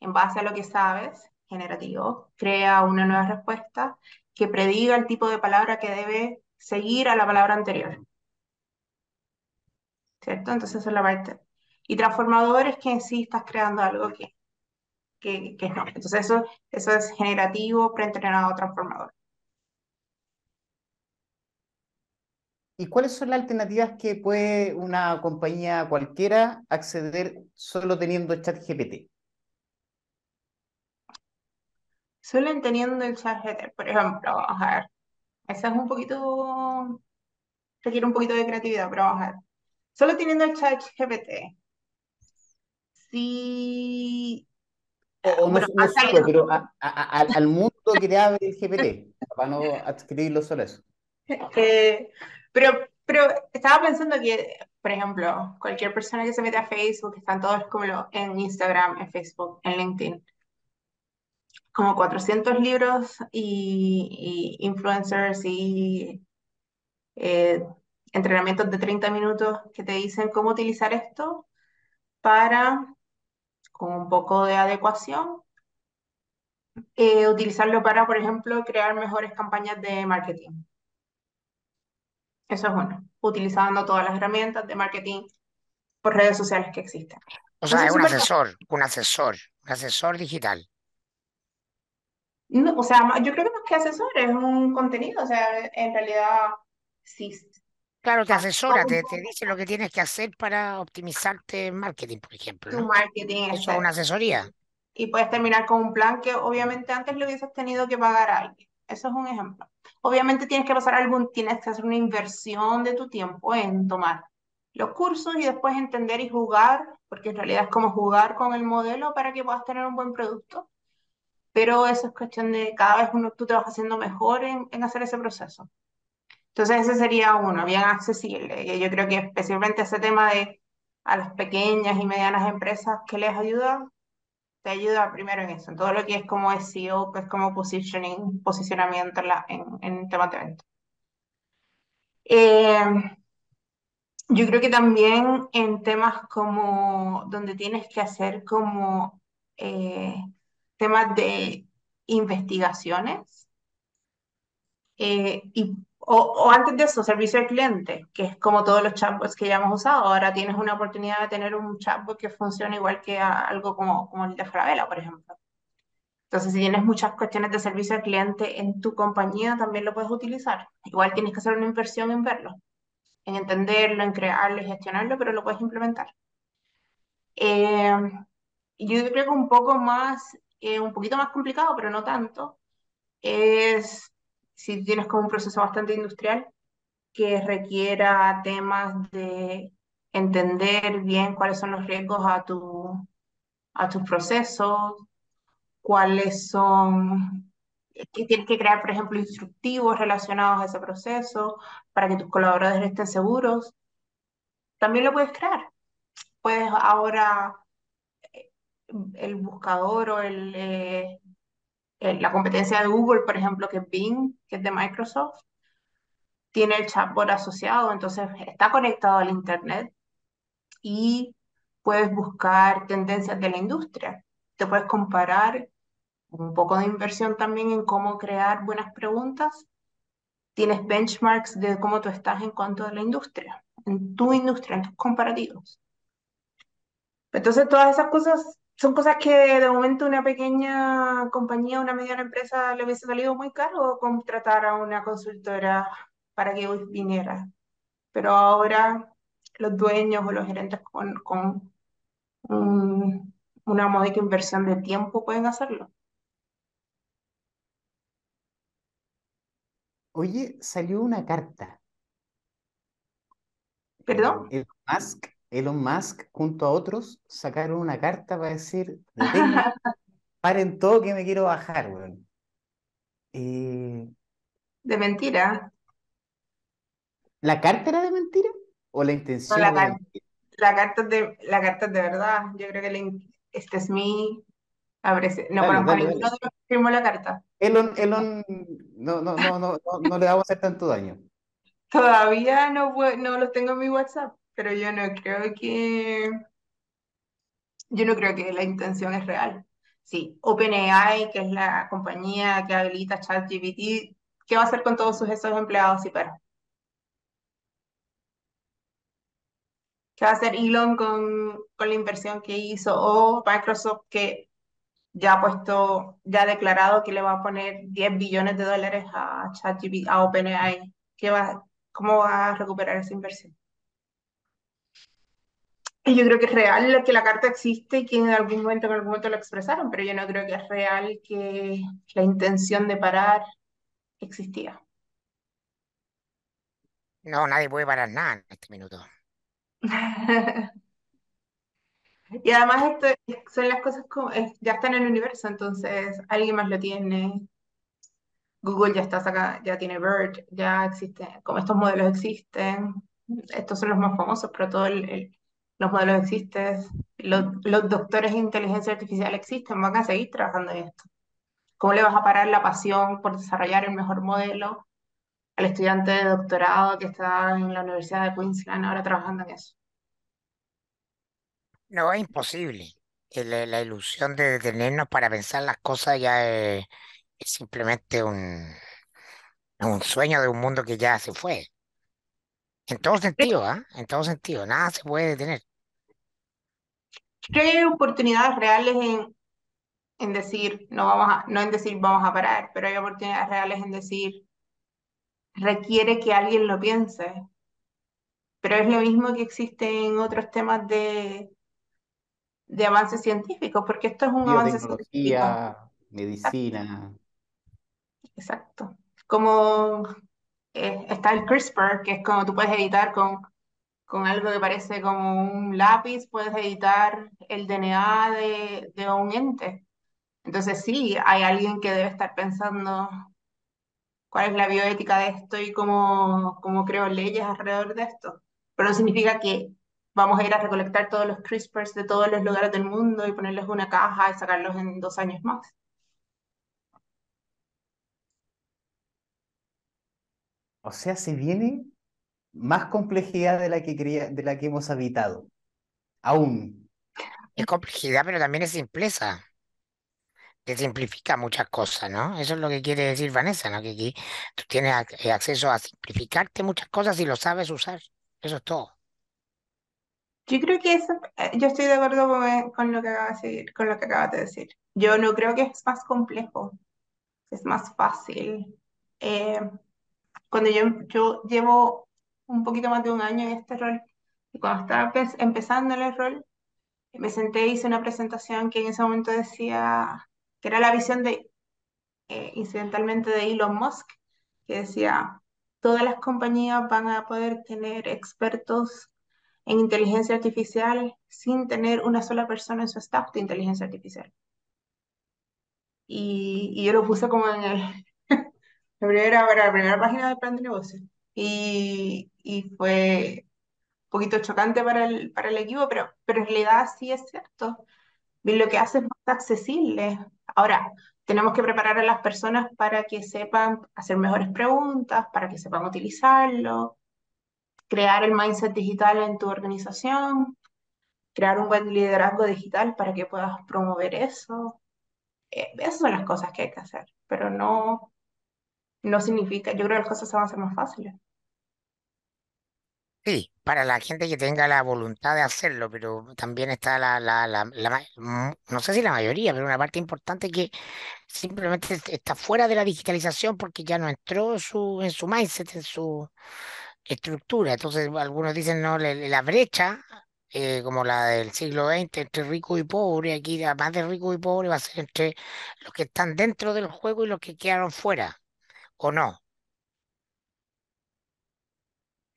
en base a lo que sabes, generativo, crea una nueva respuesta que prediga el tipo de palabra que debe seguir a la palabra anterior, ¿cierto? Entonces esa es la parte. Y transformador es que en sí estás creando algo que, que, que no. Entonces eso, eso es generativo, preentrenado, transformador. ¿Y cuáles son las alternativas que puede una compañía cualquiera acceder solo teniendo ChatGPT? Suelen teniendo el chat GPT, por ejemplo, vamos a ver, esa es un poquito, requiere un poquito de creatividad, pero vamos a ver. Solo teniendo el chat GPT, sí, O, o no, bueno, no solo, pero a- a- a- al- mundo que le abre el GPT, para no adscribirlo solo eso. Eh, pero, pero estaba pensando que, por ejemplo, cualquier persona que se mete a Facebook, están todos como en Instagram, en Facebook, en LinkedIn, como 400 libros y, y influencers y eh, entrenamientos de 30 minutos que te dicen cómo utilizar esto para, con un poco de adecuación, eh, utilizarlo para, por ejemplo, crear mejores campañas de marketing. Eso es bueno, utilizando todas las herramientas de marketing por redes sociales que existen. O sea, es un asesor, un asesor, un asesor digital. No, o sea, yo creo que más que asesor es un contenido, o sea, en realidad sí. Claro, te Ah, asesora, te, dice lo que tienes que hacer para optimizarte en marketing, por ejemplo, tu ¿no? marketing, Eso es una asesoría. Y puedes terminar con un plan que obviamente antes le hubieses tenido que pagar a alguien. Eso es un ejemplo. Obviamente tienes que pasar algún, tienes que hacer una inversión de tu tiempo en tomar los cursos y después entender y jugar, porque en realidad es como jugar con el modelo para que puedas tener un buen producto. Pero eso es cuestión de cada vez uno, tú te vas haciendo mejor en, hacer ese proceso. Entonces ese sería uno, bien accesible. Yo creo que especialmente ese tema de a las pequeñas y medianas empresas que les ayuda, te ayuda primero en eso, en todo lo que es como SEO, que es como positioning, posicionamiento en, temas de venta. Eh, yo creo que también en temas como donde tienes que hacer como eh, temas de investigaciones eh, y, o, o antes de eso, servicio al cliente, que es como todos los chatbots que ya hemos usado. Ahora tienes una oportunidad de tener un chatbot que funcione igual que algo como, como el de Falabella, por ejemplo. Entonces, si tienes muchas cuestiones de servicio al cliente en tu compañía, también lo puedes utilizar. Igual tienes que hacer una inversión en verlo, en entenderlo, en crearlo y gestionarlo, pero lo puedes implementar. Eh, yo creo que un poco más, eh, un poquito más complicado, pero no tanto, es si tienes como un proceso bastante industrial que requiera temas de entender bien cuáles son los riesgos a tu, a tus procesos, cuáles son, que tienes que crear, por ejemplo, instructivos relacionados a ese proceso para que tus colaboradores estén seguros. También lo puedes crear. Puedes ahora eh, el buscador o el, eh, el- la competencia de Google, por ejemplo, que es Bing, que es de Microsoft, tiene el chatbot asociado, entonces está conectado al Internet y puedes buscar tendencias de la industria. Te puedes comparar un poco de inversión también en cómo crear buenas preguntas. Tienes benchmarks de cómo tú estás en cuanto a la industria, en tu industria, en tus comparativos. Entonces, todas esas cosas son cosas que de momento una pequeña compañía, una mediana empresa le hubiese salido muy caro contratar a una consultora para que viniera. Pero ahora los dueños o los gerentes con, con un- una módica inversión de tiempo pueden hacerlo. Oye, salió una carta. ¿Perdón? Elon Musk, Elon Musk junto a otros sacaron una carta para decir, paren todo que me quiero bajar, weón. Eh, De mentira. ¿la carta era de mentira? ¿O la No, intención la, era de car- la carta de, la carta es de verdad. Yo creo que la in- este es mi... No Dale, conozco a dale, ninguno dale. de los que firmó la carta. Elon, Elon, no, no, no, no, no, no le vamos a hacer tanto daño. Todavía no, no los tengo en mi WhatsApp, pero yo no creo que... Yo no creo que la intención es real. Sí, OpenAI, que es la compañía que habilita ChatGPT, ¿qué va a hacer con todos sus esos empleados y perros? ¿Qué va a hacer Elon con, con la inversión que hizo? O Microsoft que ya ha puesto, ya ha declarado que le va a poner 10 billones de dólares a ChatGPT, a OpenAI. ¿Qué va, cómo va a recuperar esa inversión? Y yo creo que es real que la carta existe y que en algún momento, en algún momento lo expresaron, pero yo no creo que es real que la intención de parar existía. No, nadie puede parar nada en este minuto. Y además esto es- son las cosas como, ya están en el universo, entonces alguien más lo tiene. Google ya está saca, ya tiene BERT, ya existe, como estos modelos existen. Estos son los más famosos, pero todos los modelos existen. Los, doctores de inteligencia artificial existen, van a seguir trabajando en esto. ¿Cómo le vas a parar la pasión por desarrollar el mejor modelo al estudiante de doctorado que está en la Universidad de Queensland ahora trabajando en eso. No, es imposible. El- la ilusión de detenernos para pensar las cosas ya es, es simplemente un, un sueño de un mundo que ya se fue. En todo sentido, ¿ah? En todo sentido. Nada se puede detener. Creo que hay oportunidades reales en, en decir, no vamos a, no en decir vamos a parar, pero hay oportunidades reales en decir, requiere que alguien lo piense. Pero es lo mismo que existe en otros temas de, de avances científicos, porque esto es un avance científico. Medicina. Exacto. Como eh, está el CRISPR, que es como tú puedes editar con, con algo que parece como un lápiz, puedes editar el DNA de, de un ente. Entonces sí, hay alguien que debe estar pensando cuál es la bioética de esto y cómo, cómo creo leyes alrededor de esto. Pero no significa que vamos a ir a recolectar todos los CRISPRs de todos los lugares del mundo y ponerlos en una caja y sacarlos en dos años más. O sea, se viene más complejidad de la que creía, de la que hemos habitado. Aún. Es complejidad, pero también es simpleza. Te simplifica muchas cosas, ¿no? Eso es lo que quiere decir Vanessa, ¿no? Que aquí tú tienes eh, acceso a simplificarte muchas cosas y lo sabes usar. Eso es todo. Yo creo que eso, eh, yo estoy de acuerdo con, con lo que acabas de decir, con lo que acabas de decir. Yo no creo que es más complejo, es más fácil. Eh, cuando yo, yo llevo un poquito más de un año en este rol, y cuando estaba empe- empezando el rol, me senté y hice una presentación que en ese momento decía, que era la visión de, eh, incidentalmente de Elon Musk, que decía, todas las compañías van a poder tener expertos en inteligencia artificial sin tener una sola persona en su staff de inteligencia artificial. Y, y yo lo puse como en el, para la primera página del plan de negocio. Y, y fue un poquito chocante para el, para el equipo, pero, pero en realidad sí es cierto. Y Lo que hace es más accesible. Ahora, tenemos que preparar a las personas para que sepan hacer mejores preguntas, para que sepan utilizarlo, crear el mindset digital en tu organización, crear un buen liderazgo digital para que puedas promover eso. Eh, esas son las cosas que hay que hacer, pero no, no significa, yo creo que las cosas se van a hacer más fáciles. Sí, para la gente que tenga la voluntad de hacerlo, pero también está la, la, la, la mm, no sé si la mayoría, pero una parte importante que simplemente est- está fuera de la digitalización porque ya no entró en su, en su mindset, en su estructura. Entonces, algunos dicen, no, la, brecha, eh, como la del siglo XX, entre rico y pobre, aquí además de rico y pobre va a ser entre los que están dentro del juego y los que quedaron fuera, ¿o no?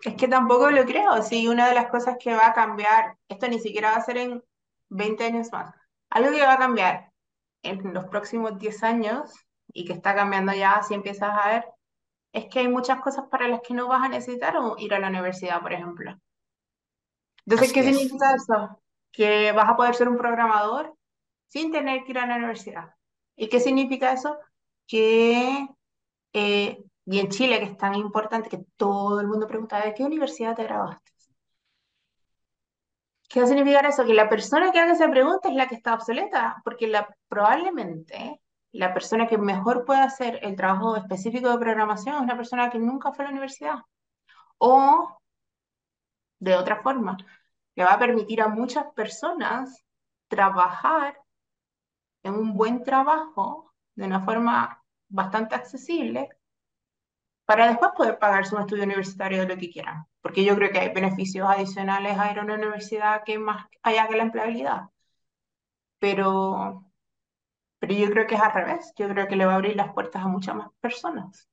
Es que tampoco lo creo, si una de las cosas que va a cambiar, esto ni siquiera va a ser en 20 años más, algo que va a cambiar en los próximos 10 años y que está cambiando ya si empiezas a ver, es que hay muchas cosas para las que no vas a necesitar ir a la universidad, por ejemplo. Entonces, Así ¿qué es. significa eso? Que vas a poder ser un programador sin tener que ir a la universidad. ¿Y qué significa eso? Que, eh, y en Chile, que es tan importante que todo el mundo pregunta, ¿de qué universidad te graduaste? ¿Qué va a significar eso? Que la persona que haga esa pregunta es la que está obsoleta, porque la, probablemente la persona que mejor puede hacer el trabajo específico de programación es una persona que nunca fue a la universidad. O, de otra forma, le va a permitir a muchas personas trabajar en un buen trabajo de una forma bastante accesible para después poder pagarse un estudio universitario de lo que quieran. Porque yo creo que hay beneficios adicionales a ir a una universidad que más allá que la empleabilidad. Pero, pero yo creo que es al revés. Yo creo que le va a abrir las puertas a muchas más personas.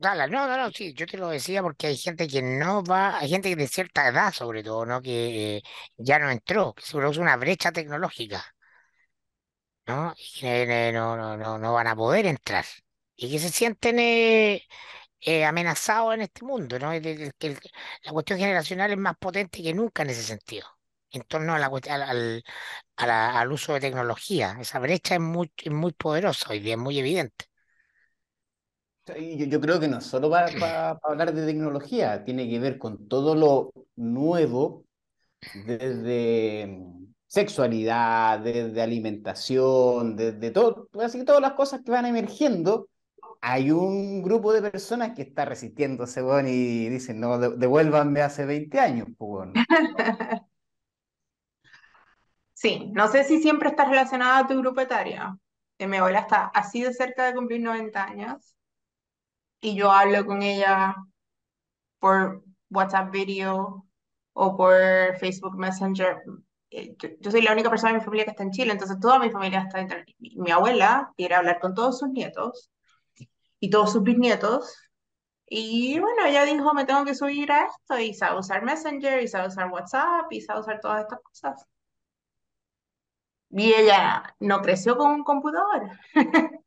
Dale, no, no, no, sí, yo te lo decía porque hay gente que no va, hay gente de cierta edad sobre todo, ¿no? Que eh, ya no entró, que se produce una brecha tecnológica, ¿no? Y que eh, no, no, no, no van a poder entrar. Y que se sienten eh, eh, amenazados en este mundo, ¿no? Que el- la cuestión generacional es más potente que nunca en ese sentido, en torno a la, al, al, a la- al uso de tecnología. Esa brecha es muy, es muy poderosa hoy día, es muy evidente. Yo, yo creo que no solo va para hablar de tecnología, tiene que ver con todo lo nuevo, desde sexualidad, desde alimentación, desde todo, así que todas las cosas que van emergiendo. Hay un grupo de personas que está resistiéndose, bueno, y dicen, no, devuélvanme hace 20 años, pues, Sí, no sé si siempre está relacionada a tu grupo etario. mi abuela está así de cerca de cumplir 90 años y yo hablo con ella por WhatsApp video o por Facebook Messenger. Eh, yo, soy la única persona en mi familia que está en Chile, entonces toda mi familia está en Mi abuela quiere hablar con todos sus nietos y todos sus bisnietos. Y bueno, ella dijo, me tengo que subir a esto y sabe usar Messenger, y sabe usar WhatsApp, y sabe usar todas estas cosas. Y ella no creció con un computador.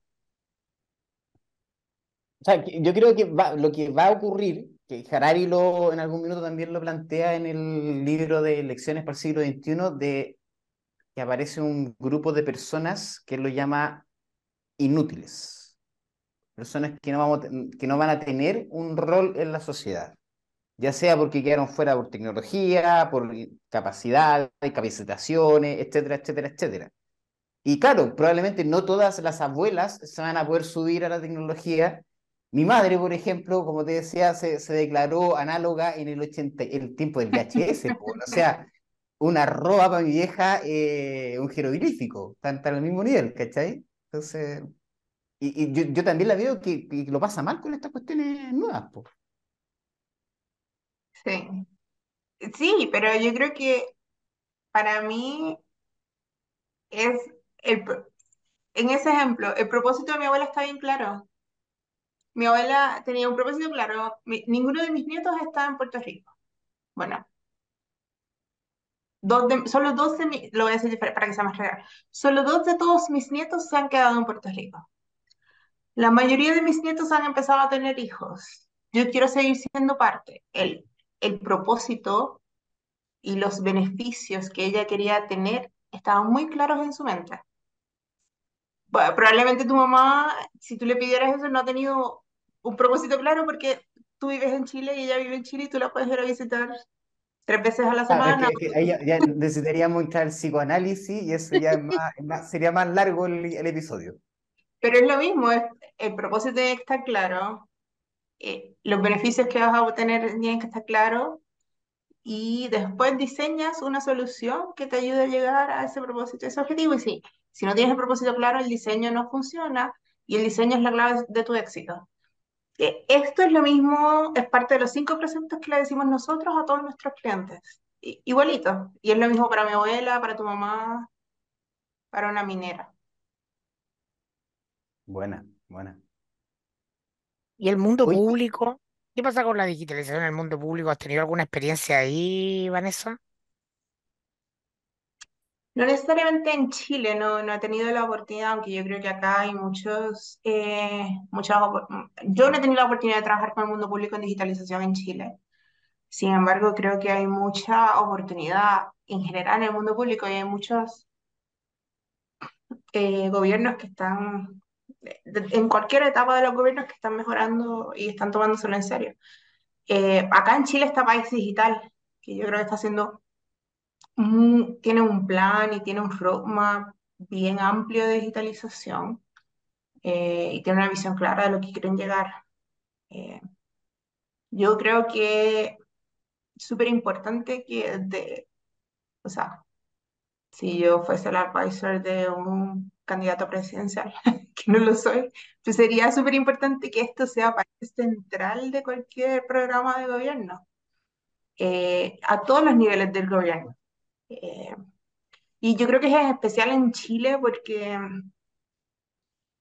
O sea, yo creo que lo que va a ocurrir, que Harari lo, en algún minuto también lo plantea en el libro de Lecciones para el siglo XXI, de que aparece un grupo de personas que lo llama inútiles. Personas que no, vamos, que no van a tener un rol en la sociedad, ya sea porque quedaron fuera por tecnología, por capacidad, capacitaciones, etcétera, etcétera, etcétera. Y claro, probablemente no todas las abuelas se van a poder subir a la tecnología mi madre, por ejemplo, como te decía, se, declaró análoga en el, 80, el tiempo del VHS, o sea, una roba para mi vieja, eh, un jeroglífico, están, al mismo nivel, ¿cachai? Entonces, y, yo, también la veo que, que, lo pasa mal con estas cuestiones nuevas, po. Sí. Sí, pero yo creo que para mí es el, en ese ejemplo, el propósito de mi abuela está bien claro. Mi abuela tenía un propósito claro. ninguno de mis nietos está en Puerto Rico. Bueno, dos de, solo dos de mi, lo voy a decir para que sea más real. Solo dos de todos mis nietos se han quedado en Puerto Rico. La mayoría de mis nietos han empezado a tener hijos. Yo quiero seguir siendo parte. El, el propósito y los beneficios que ella quería tener estaban muy claros en su mente. Bueno, probablemente tu mamá, si tú le pidieras eso, no ha tenido un propósito claro porque tú vives en Chile y ella vive en Chile y tú la puedes ir a visitar tres veces a la semana. ahí ya, necesitaríamos entrar al psicoanálisis y eso ya sería más largo el, episodio. Pero es lo mismo, el propósito tiene que estar claro, eh, los beneficios que vas a obtener tienen que estar claros y después diseñas una solución que te ayude a llegar a ese propósito, ese objetivo. Y sí, si no tienes el propósito claro, el diseño no funciona y el diseño es la clave de tu éxito. Esto es lo mismo, es parte de los cinco preceptos que le decimos nosotros a todos nuestros clientes. Igualito. Y es lo mismo para mi abuela, para tu mamá, para una minera. Buena, buena. ¿Y el mundo público? ¿Qué pasa con la digitalización en el mundo público? ¿Has tenido alguna experiencia ahí, Vanessa? No necesariamente en Chile, no, no he tenido la oportunidad, aunque yo creo que acá hay muchos, eh, muchas, yo no he tenido la oportunidad de trabajar con el mundo público en digitalización en Chile. Sin embargo, creo que hay mucha oportunidad en general en el mundo público y hay muchos eh, gobiernos que están, en cualquier etapa de los gobiernos que están mejorando y están tomándoselo en serio. Eh, acá en Chile está País Digital, que yo creo que está haciendo tiene un plan y tiene un roadmap bien amplio de digitalización eh, y tiene una visión clara de lo que quieren llegar. Eh, yo creo que es súper importante que, de, o sea, si yo fuese el advisor de un candidato presidencial, que no lo soy, pues sería súper importante que esto sea parte central de cualquier programa de gobierno, eh, a todos los niveles del gobierno. Eh, y yo creo que es especial en Chile porque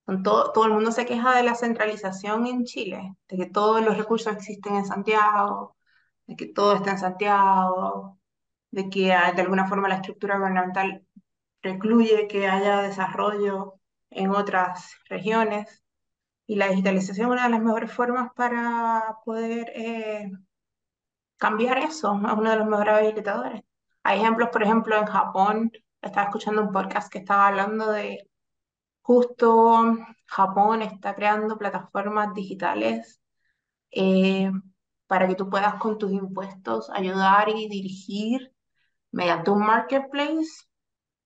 mm, todo, todo el mundo se queja de la centralización en Chile, de que todos los recursos existen en Santiago, de que todo está en Santiago, de que ah, de alguna forma la estructura gubernamental recluye que haya desarrollo en otras regiones. Y la digitalización es una de las mejores formas para poder eh, cambiar eso, es uno de los mejores habilitadores. Hay ejemplos, por ejemplo, en Japón, estaba escuchando un podcast que estaba hablando de justo Japón está creando plataformas digitales eh, para que tú puedas con tus impuestos ayudar y dirigir mediante un marketplace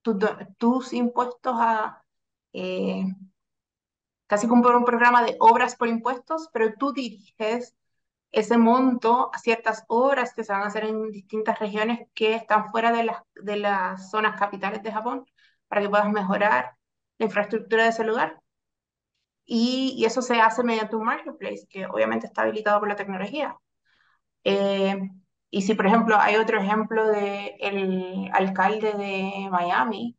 tu- tus impuestos a eh, casi como un programa de obras por impuestos, pero tú diriges ese monto a ciertas obras que se van a hacer en distintas regiones que están fuera de las, de las zonas capitales de Japón para que puedas mejorar la infraestructura de ese lugar. Y, eso se hace mediante un marketplace que obviamente está habilitado por la tecnología. Eh, y si, por ejemplo, hay otro ejemplo de el alcalde de Miami,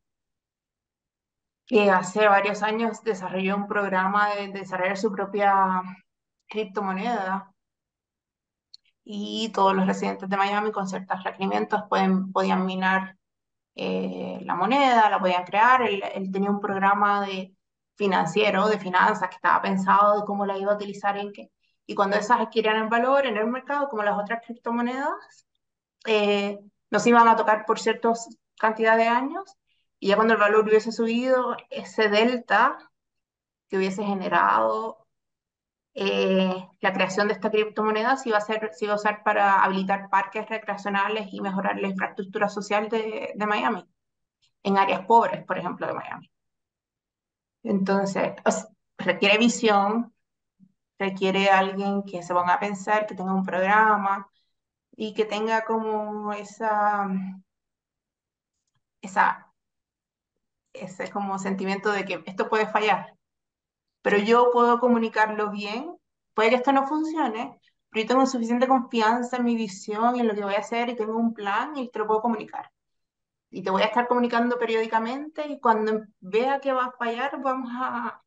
que hace varios años desarrolló un programa de desarrollar su propia criptomoneda y todos los residentes de Miami con ciertos requerimientos pueden, podían minar eh, la moneda, la podían crear. Él, tenía un programa de financiero, de finanzas, que estaba pensado de cómo la iba a utilizar en qué. Y cuando esas adquirían el valor en el mercado, como las otras criptomonedas, eh, nos iban a tocar por cierta cantidad de años. Y ya cuando el valor hubiese subido, ese delta que hubiese generado eh, la creación de esta criptomoneda se iba a hacer, se iba a usar para habilitar parques recreacionales y mejorar la infraestructura social de, Miami, en áreas pobres, por ejemplo, de Miami. Entonces, requiere visión, requiere alguien que se ponga a pensar, que tenga un programa y que tenga como esa, esa, ese como sentimiento de que esto puede fallar, pero yo puedo comunicarlo bien. Puede que esto no funcione, pero yo tengo suficiente confianza en mi visión y en lo que voy a hacer y tengo un plan y te lo puedo comunicar. Y te voy a estar comunicando periódicamente y cuando vea que va a fallar, vamos a,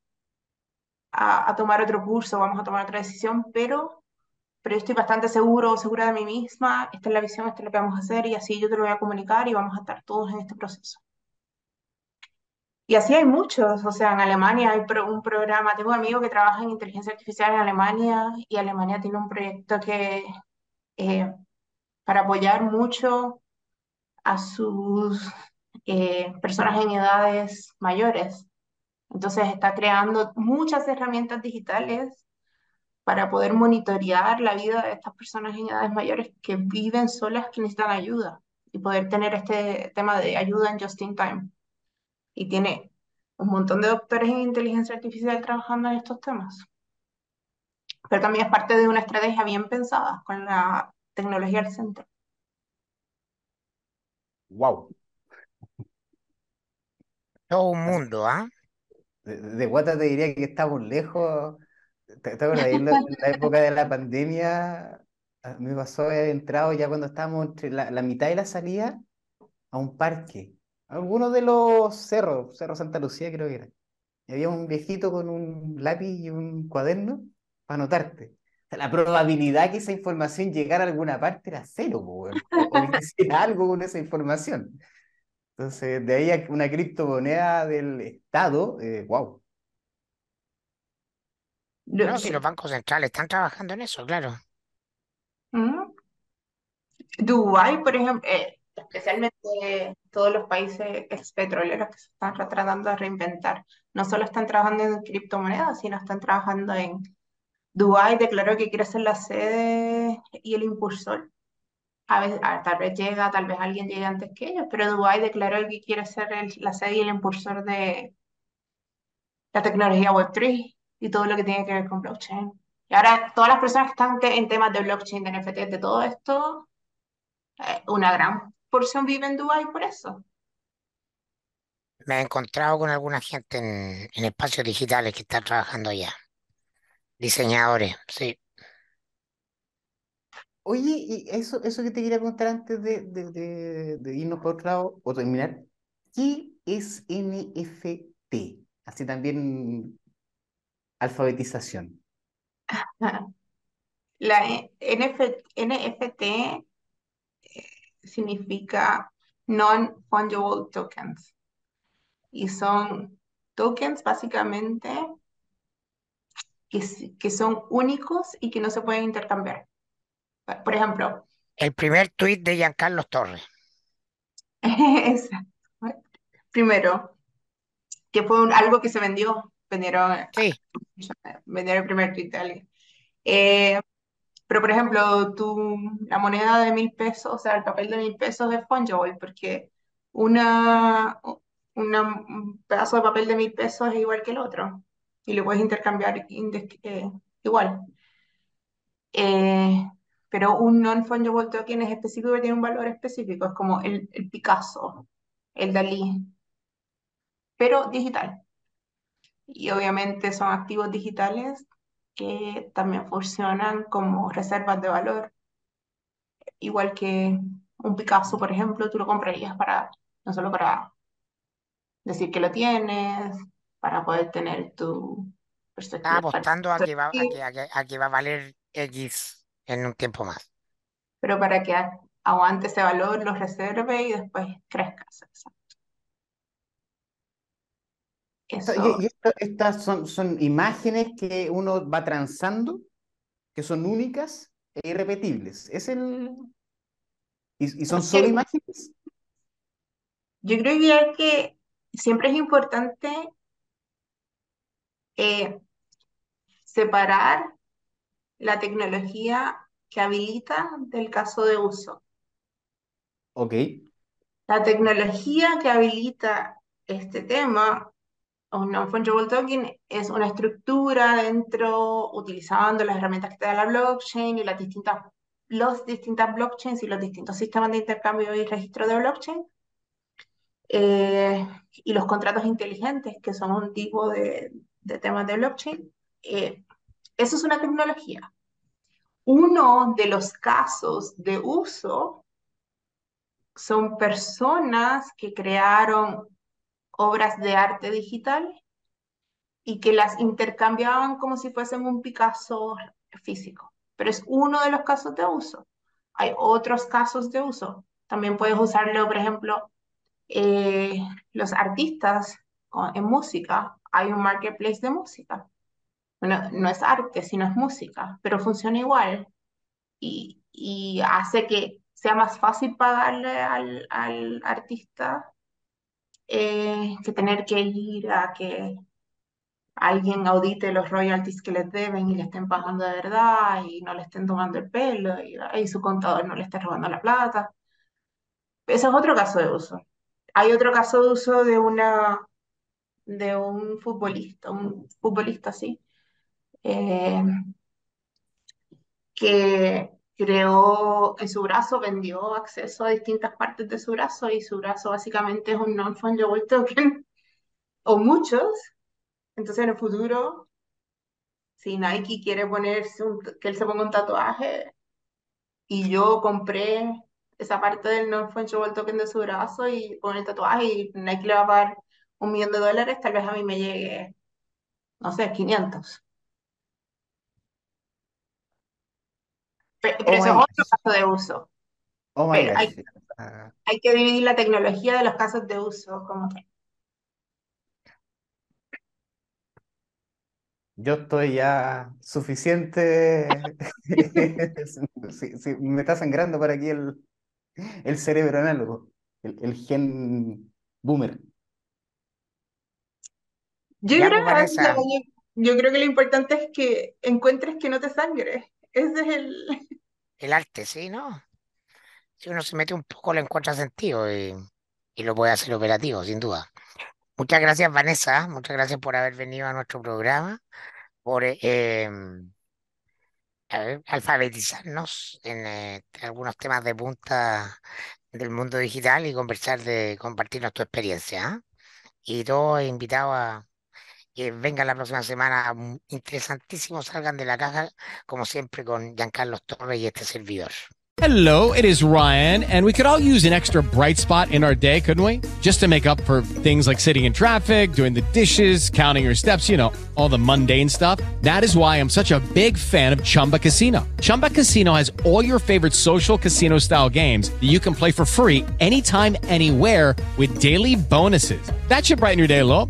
a, tomar otro curso, vamos a tomar otra decisión, pero, pero yo estoy bastante seguro, segura de mí misma, esta es la visión, esto es lo que vamos a hacer y así yo te lo voy a comunicar y vamos a estar todos en este proceso. Y así hay muchos, o sea, en Alemania hay un programa, tengo un amigo que trabaja en inteligencia artificial en Alemania y Alemania tiene un proyecto que eh, para apoyar mucho a sus eh, personas en edades mayores. Entonces está creando muchas herramientas digitales para poder monitorear la vida de estas personas en edades mayores que viven solas, que necesitan ayuda y poder tener este tema de ayuda en just in time y tiene un montón de doctores en inteligencia artificial trabajando en estos temas. Pero también es parte de una estrategia bien pensada con la tecnología al centro. Wow. Todo un mundo, ¿ah? De, de Guata te diría que estamos lejos. ¿Te, te acuerdas? En la, época de la pandemia, me pasó haber entrado ya cuando estábamos entre la, la mitad y la salida a un parque. Algunos de los cerros, Cerro Santa Lucía creo que era. Y había un viejito con un lápiz y un cuaderno para anotarte. O sea, la probabilidad que esa información llegara a alguna parte era cero. O, o que hiciera algo con esa información. Entonces, de ahí a una criptomoneda del Estado, eh, wow. No, si los bancos centrales están trabajando en eso, claro. ¿Mm? Dubái, por ejemplo, eh, especialmente todos los países expetroleros que se están tratando de reinventar, no solo están trabajando en criptomonedas, sino están trabajando en Dubái declaró que quiere ser la sede y el impulsor. A veces, a- tal vez llega, tal vez alguien llegue antes que ellos, pero Dubái declaró que quiere ser el- la sede y el impulsor de la tecnología Web3 y todo lo que tiene que ver con blockchain. Y ahora todas las personas que están en temas de blockchain, de NFTs, de todo esto, eh, una gran porción vive en Dubái por eso. Me he encontrado con alguna gente en, en espacios digitales que están trabajando allá. Diseñadores, sí. Oye, y eso, eso que te quería preguntar antes de, de, de- de irnos por otro lado o terminar, ¿qué es NFT? Así también alfabetización. La E- NF NFT eh, significa Non-Fungible Tokens y son tokens básicamente que, que son únicos y que no se pueden intercambiar. Por ejemplo, El primer tuit de Giancarlo Torres. exacto. Primero, que fue un- algo que se vendió, vendieron, Sí, vendieron el primer tweet de alguien. Eh, pero, por ejemplo, tú, la moneda de mil pesos, o sea, el papel de mil pesos es fungible, porque una, una- un pedazo de papel de mil pesos es igual que el otro, y lo puedes intercambiar eh, igual. Eh, pero un non-fungible token es específico que tiene un valor específico, es como el, el Picasso, el Dalí, pero digital. Y obviamente son activos digitales que también funcionan como reservas de valor, igual que un Picasso, por ejemplo, tú lo comprarías para, no solo para decir que lo tienes, para poder tener tu estaba perspectiva. apostando a que va, a que, a que- a que va a valer X en un tiempo más. pero para que aguante ese valor, lo reserve y después crezca. Exacto. Eso, estas son, son imágenes que uno va transando, que son únicas e irrepetibles. Es el... ¿Y, y son solo imágenes? yo creo que hay que, siempre es importante eh, separar la tecnología que habilita del caso de uso. Ok. La tecnología que habilita este tema, un non-fungible token, es una estructura dentro, utilizando las herramientas que te da la blockchain y las distintas, los distintas blockchains y los distintos sistemas de intercambio y registro de blockchain, eh, y los contratos inteligentes, que son un tipo de, de temas de blockchain. eh, eso es una tecnología. Uno de los casos de uso son personas que crearon obras de arte digital y que las intercambiaban como si fuesen un Picasso físico. Pero es uno de los casos de uso. Hay otros casos de uso. También puedes usarlo, por ejemplo, eh, los artistas en música. Hay un marketplace de música. Bueno, no es arte, sino es música, pero funciona igual y, y hace que sea más fácil pagarle al, al artista eh, que tener que ir a que alguien audite los royalties que les deben y le estén pagando de verdad y no le estén tomando el pelo y, su contador no le esté robando la plata. Ese es otro caso de uso. Hay otro caso de uso de una de un futbolista, un futbolista sí, eh, que creó en su brazo, vendió acceso a distintas partes de su brazo y su brazo básicamente es un non-fungible token o muchos. Entonces en el futuro, si Nike quiere ponerse un, que él se ponga un tatuaje y yo compré esa parte del non-fungible token de su brazo y pone el tatuaje y Nike le va a pagar un millón de dólares, tal vez a mí me llegue, no sé, 500. Pero Oh ese es otro caso de uso. Oh my Pero hay. Ah, hay que dividir la tecnología de los casos de uso, como que yo estoy ya suficiente. Sí, sí, me está sangrando por aquí el, el cerebro análogo, el, el gen boomer. Yo creo, pues, Vanessa. yo, yo creo que lo importante es que encuentres que no te sangre. Ese es el... El arte, sí, ¿no? Si uno se mete un poco, le encuentra sentido y, y lo puede hacer operativo, sin duda. Muchas gracias, Vanessa. Muchas gracias por haber venido a nuestro programa, por eh, em, alfabetizarnos en eh, algunos temas de punta del mundo digital y conversar de compartirnos tu experiencia. ¿ah? Y todos invitados a que vengan la próxima semana, mm, interesantísimos, salgan de la caja, como siempre, con Giancarlo Torres y este servidor. Hello, it is Ryan, and we could all use an extra bright spot in our day, couldn't we? Just to make up for things like sitting in traffic, doing the dishes, counting your steps, you know, all the mundane stuff. That is why I'm such a big fan of Chumba Casino. Chumba Casino has all your favorite social casino style games that you can play for free anytime, anywhere with daily bonuses. That should brighten your day a little.